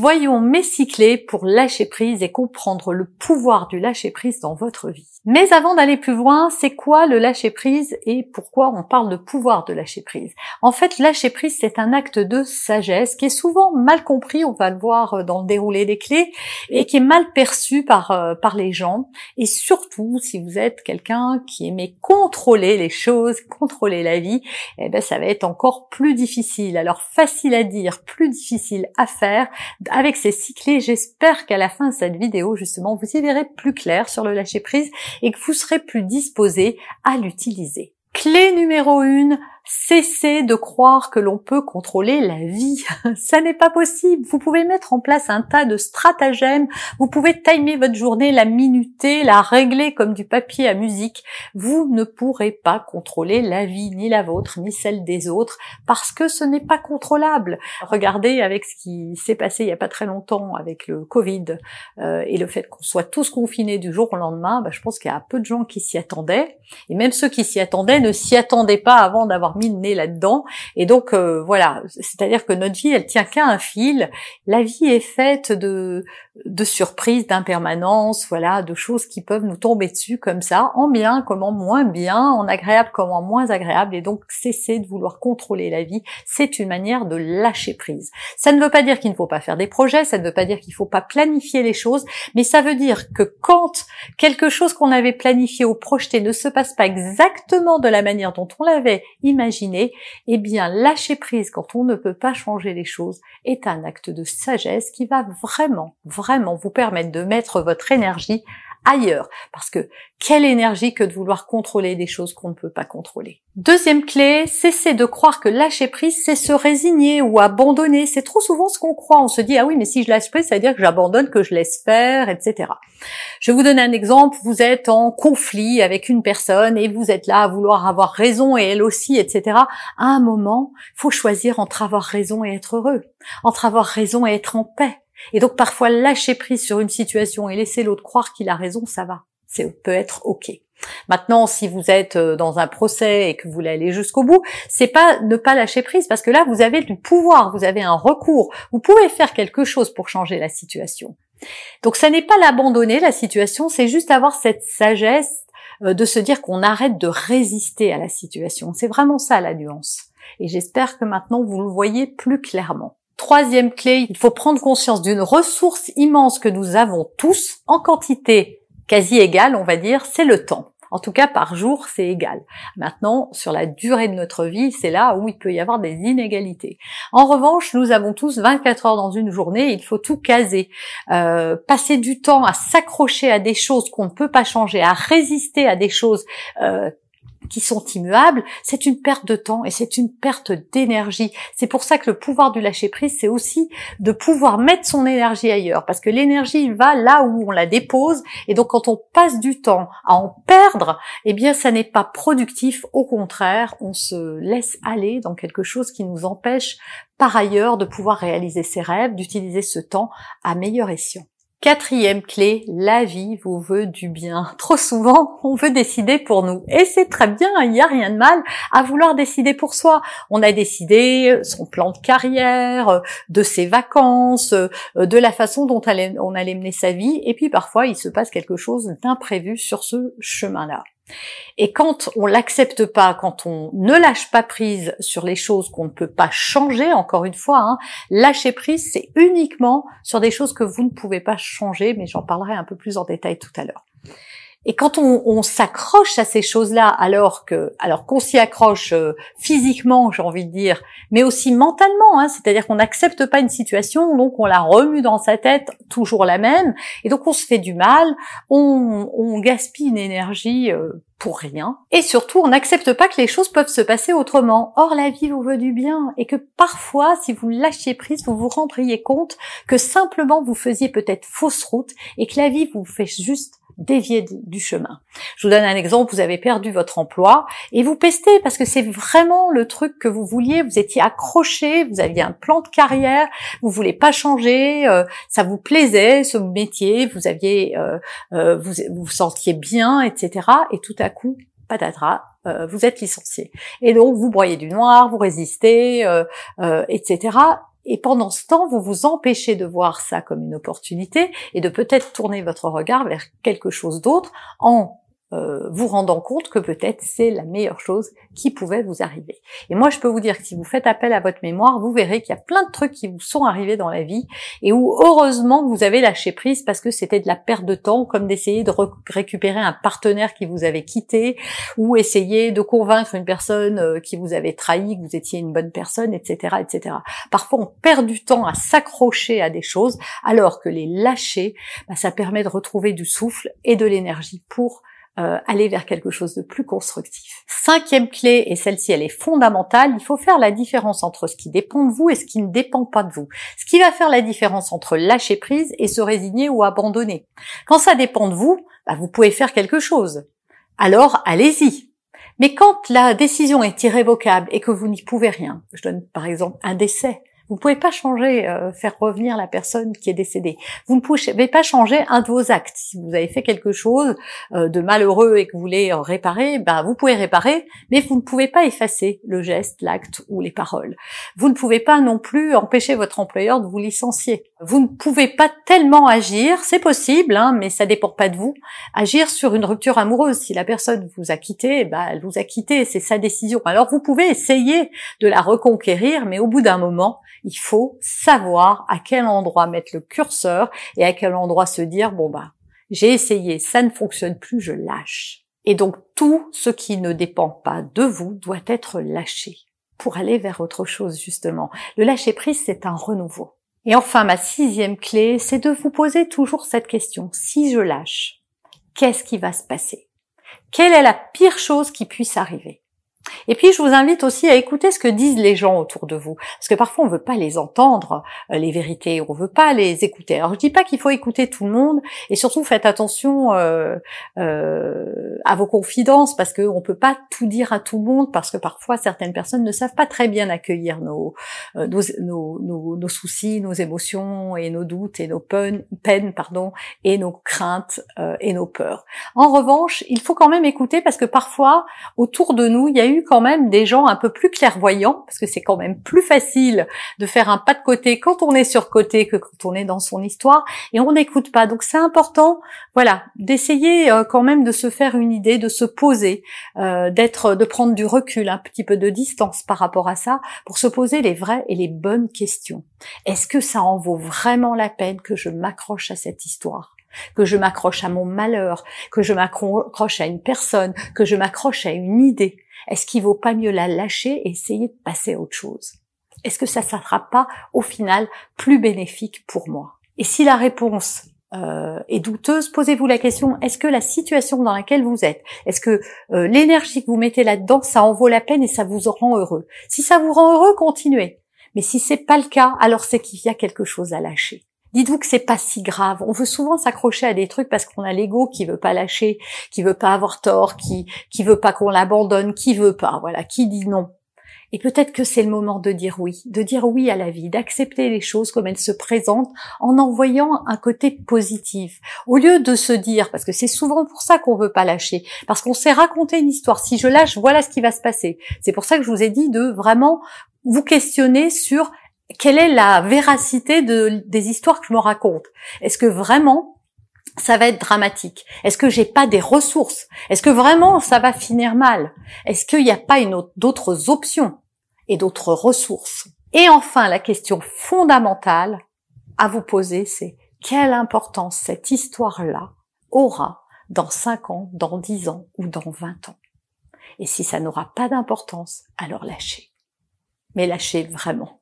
Voyons mes six pour lâcher prise et comprendre le pouvoir du lâcher prise dans votre vie. Mais avant d'aller plus loin, c'est quoi le lâcher prise et pourquoi on parle de pouvoir de lâcher prise? En fait, lâcher prise, c'est un acte de sagesse qui est souvent mal compris, on va le voir dans le déroulé des clés, et qui est mal perçu par, euh, par les gens. Et surtout, si vous êtes quelqu'un qui aimait contrôler les choses, contrôler la vie, eh ben, ça va être encore plus difficile. Alors, facile à dire, plus difficile à faire avec ces six clés, j'espère qu'à la fin de cette vidéo, justement, vous y verrez plus clair sur le lâcher prise et que vous serez plus disposé à l'utiliser. Clé numéro 1, Cessez de croire que l'on peut contrôler la vie. Ça n'est pas possible. Vous pouvez mettre en place un tas de stratagèmes. Vous pouvez timer votre journée, la minuter, la régler comme du papier à musique. Vous ne pourrez pas contrôler la vie, ni la vôtre, ni celle des autres, parce que ce n'est pas contrôlable. Regardez avec ce qui s'est passé il n'y a pas très longtemps avec le Covid euh, et le fait qu'on soit tous confinés du jour au lendemain. Bah, je pense qu'il y a peu de gens qui s'y attendaient. Et même ceux qui s'y attendaient ne s'y attendaient pas avant d'avoir mis le nez là-dedans. Et donc euh, voilà, c'est-à-dire que notre vie, elle tient qu'à un fil. La vie est faite de de surprises, d'impermanence, voilà, de choses qui peuvent nous tomber dessus comme ça, en bien comme moins bien, en agréable comme moins agréable. Et donc cesser de vouloir contrôler la vie, c'est une manière de lâcher prise. Ça ne veut pas dire qu'il ne faut pas faire des projets, ça ne veut pas dire qu'il ne faut pas planifier les choses, mais ça veut dire que quand quelque chose qu'on avait planifié ou projeté ne se passe pas exactement de la manière dont on l'avait imaginé, eh bien lâcher prise quand on ne peut pas changer les choses est un acte de sagesse qui va vraiment, vraiment vous permettre de mettre votre énergie ailleurs. Parce que quelle énergie que de vouloir contrôler des choses qu'on ne peut pas contrôler. Deuxième clé, cesser de croire que lâcher prise, c'est se résigner ou abandonner. C'est trop souvent ce qu'on croit. On se dit, ah oui, mais si je lâche prise, ça veut dire que j'abandonne, que je laisse faire, etc. Je vais vous donner un exemple. Vous êtes en conflit avec une personne et vous êtes là à vouloir avoir raison et elle aussi, etc. À un moment, faut choisir entre avoir raison et être heureux, entre avoir raison et être en paix. Et donc parfois lâcher prise sur une situation et laisser l'autre croire qu'il a raison, ça va. Ça peut être ok. Maintenant, si vous êtes euh, dans un procès et que vous voulez aller jusqu'au bout, c'est pas ne pas lâcher prise parce que là vous avez du pouvoir, vous avez un recours, vous pouvez faire quelque chose pour changer la situation. Donc ça n'est pas l'abandonner la situation, c'est juste avoir cette sagesse euh, de se dire qu'on arrête de résister à la situation. C'est vraiment ça la nuance. Et j'espère que maintenant vous le voyez plus clairement. Troisième clé, il faut prendre conscience d'une ressource immense que nous avons tous en quantité quasi égale, on va dire, c'est le temps. En tout cas, par jour, c'est égal. Maintenant, sur la durée de notre vie, c'est là où il peut y avoir des inégalités. En revanche, nous avons tous 24 heures dans une journée, il faut tout caser. Euh, passer du temps à s'accrocher à des choses qu'on ne peut pas changer, à résister à des choses euh, qui sont immuables, c'est une perte de temps et c'est une perte d'énergie. C'est pour ça que le pouvoir du lâcher prise, c'est aussi de pouvoir mettre son énergie ailleurs, parce que l'énergie va là où on la dépose, et donc quand on passe du temps à en perdre, eh bien ça n'est pas productif, au contraire, on se laisse aller dans quelque chose qui nous empêche par ailleurs de pouvoir réaliser ses rêves, d'utiliser ce temps à meilleur escient. Quatrième clé, la vie vous veut du bien. Trop souvent, on veut décider pour nous. Et c'est très bien, il n'y a rien de mal à vouloir décider pour soi. On a décidé son plan de carrière, de ses vacances, de la façon dont on allait mener sa vie. Et puis parfois, il se passe quelque chose d'imprévu sur ce chemin-là. Et quand on l'accepte pas, quand on ne lâche pas prise sur les choses qu'on ne peut pas changer, encore une fois, hein, lâcher prise, c'est uniquement sur des choses que vous ne pouvez pas changer, mais j'en parlerai un peu plus en détail tout à l'heure. Et quand on, s'accroche à ces choses-là, alors que, alors qu'on s'y accroche euh, physiquement, j'ai envie de dire, mais aussi mentalement, hein, c'est-à-dire qu'on n'accepte pas une situation, donc on la remue dans sa tête, toujours la même, et donc on se fait du mal, on, gaspille une énergie euh, pour rien, et surtout on n'accepte pas que les choses peuvent se passer autrement. Or la vie vous veut du bien, et que parfois, si vous lâchiez prise, vous vous rendriez compte que simplement vous faisiez peut-être fausse route, et que la vie vous fait juste dévier du chemin. Je vous donne un exemple, vous avez perdu votre emploi et vous pestez parce que c'est vraiment le truc que vous vouliez, vous étiez accroché, vous aviez un plan de carrière, vous voulez pas changer, euh, ça vous plaisait ce métier, vous aviez euh, euh, vous, vous sentiez bien, etc. Et tout à coup, patatras, vous êtes licencié. Et donc vous broyez du noir, vous résistez, etc. Et pendant ce temps, vous vous empêchez de voir ça comme une opportunité et de peut-être tourner votre regard vers quelque chose d'autre en euh, vous rendant compte que peut-être c'est la meilleure chose qui pouvait vous arriver. Et moi, je peux vous dire que si vous faites appel à votre mémoire, vous verrez qu'il y a plein de trucs qui vous sont arrivés dans la vie et où heureusement vous avez lâché prise parce que c'était de la perte de temps, comme d'essayer de récupérer un partenaire qui vous avait quitté ou essayer de convaincre une personne euh, qui vous avait trahi, que vous étiez une bonne personne, etc., etc. Parfois, on perd du temps à s'accrocher à des choses alors que les lâcher, bah, ça permet de retrouver du souffle et de l'énergie pour euh, aller vers quelque chose de plus constructif. Cinquième clé, et celle-ci elle est fondamentale, il faut faire la différence entre ce qui dépend de vous et ce qui ne dépend pas de vous. Ce qui va faire la différence entre lâcher prise et se résigner ou abandonner. Quand ça dépend de vous, bah, vous pouvez faire quelque chose. Alors allez-y. Mais quand la décision est irrévocable et que vous n'y pouvez rien, je donne par exemple un décès, vous ne pouvez pas changer, euh, faire revenir la personne qui est décédée. Vous ne pouvez pas changer un de vos actes. Si vous avez fait quelque chose euh, de malheureux et que vous voulez réparer, ben vous pouvez réparer, mais vous ne pouvez pas effacer le geste, l'acte ou les paroles. Vous ne pouvez pas non plus empêcher votre employeur de vous licencier. Vous ne pouvez pas tellement agir, c'est possible, hein, mais ça dépend pas de vous. Agir sur une rupture amoureuse. Si la personne vous a quitté, ben elle vous a quitté, c'est sa décision. Alors vous pouvez essayer de la reconquérir, mais au bout d'un moment, il faut savoir à quel endroit mettre le curseur et à quel endroit se dire, bon bah, j'ai essayé, ça ne fonctionne plus, je lâche. Et donc tout ce qui ne dépend pas de vous doit être lâché pour aller vers autre chose justement. Le lâcher prise, c'est un renouveau. Et enfin, ma sixième clé, c'est de vous poser toujours cette question. Si je lâche, qu'est-ce qui va se passer? Quelle est la pire chose qui puisse arriver? Et puis, je vous invite aussi à écouter ce que disent les gens autour de vous, parce que parfois on veut pas les entendre, euh, les vérités, on veut pas les écouter. Alors, je dis pas qu'il faut écouter tout le monde, et surtout faites attention euh, euh, à vos confidences, parce qu'on peut pas tout dire à tout le monde, parce que parfois certaines personnes ne savent pas très bien accueillir nos euh, nos, nos, nos, soucis, nos émotions et nos doutes et nos peines, peines, pardon, et nos craintes euh, et nos peurs. En revanche, il faut quand même écouter, parce que parfois autour de nous, il y a eu quand même des gens un peu plus clairvoyants, parce que c'est quand même plus facile de faire un pas de côté quand on est sur côté que quand on est dans son histoire, et on n'écoute pas. Donc c'est important, voilà, d'essayer euh, quand même de se faire une idée, de se poser, euh, d'être, de prendre du recul, un petit peu de distance par rapport à ça, pour se poser les vraies et les bonnes questions. Est-ce que ça en vaut vraiment la peine que je m'accroche à cette histoire? Que je m'accroche à mon malheur, que je m'accroche à une personne, que je m'accroche à une idée? Est-ce qu'il vaut pas mieux la lâcher et essayer de passer à autre chose? Est-ce que ça ne sera pas au final plus bénéfique pour moi? Et si la réponse euh, est douteuse, posez-vous la question est-ce que la situation dans laquelle vous êtes, est-ce que euh, l'énergie que vous mettez là-dedans, ça en vaut la peine et ça vous rend heureux? Si ça vous rend heureux, continuez. Mais si c'est pas le cas, alors c'est qu'il y a quelque chose à lâcher. Dites-vous que c'est pas si grave. On veut souvent s'accrocher à des trucs parce qu'on a l'ego qui veut pas lâcher, qui veut pas avoir tort, qui qui veut pas qu'on l'abandonne, qui veut pas, voilà, qui dit non. Et peut-être que c'est le moment de dire oui, de dire oui à la vie, d'accepter les choses comme elles se présentent en envoyant un côté positif. Au lieu de se dire, parce que c'est souvent pour ça qu'on veut pas lâcher, parce qu'on s'est raconté une histoire. Si je lâche, voilà ce qui va se passer. C'est pour ça que je vous ai dit de vraiment vous questionner sur quelle est la véracité de, des histoires que je me raconte? Est-ce que vraiment ça va être dramatique? Est-ce que j'ai pas des ressources? Est-ce que vraiment ça va finir mal? Est-ce qu'il n'y a pas d'autres options et d'autres ressources? Et enfin, la question fondamentale à vous poser, c'est quelle importance cette histoire-là aura dans 5 ans, dans 10 ans ou dans 20 ans? Et si ça n'aura pas d'importance, alors lâchez. Mais lâchez vraiment.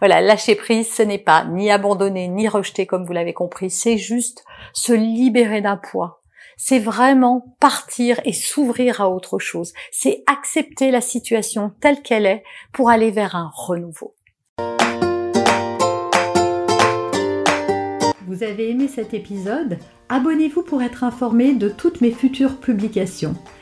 Voilà, lâcher prise, ce n'est pas ni abandonner, ni rejeter comme vous l'avez compris, c'est juste se libérer d'un poids. C'est vraiment partir et s'ouvrir à autre chose. C'est accepter la situation telle qu'elle est pour aller vers un renouveau. Vous avez aimé cet épisode? Abonnez-vous pour être informé de toutes mes futures publications.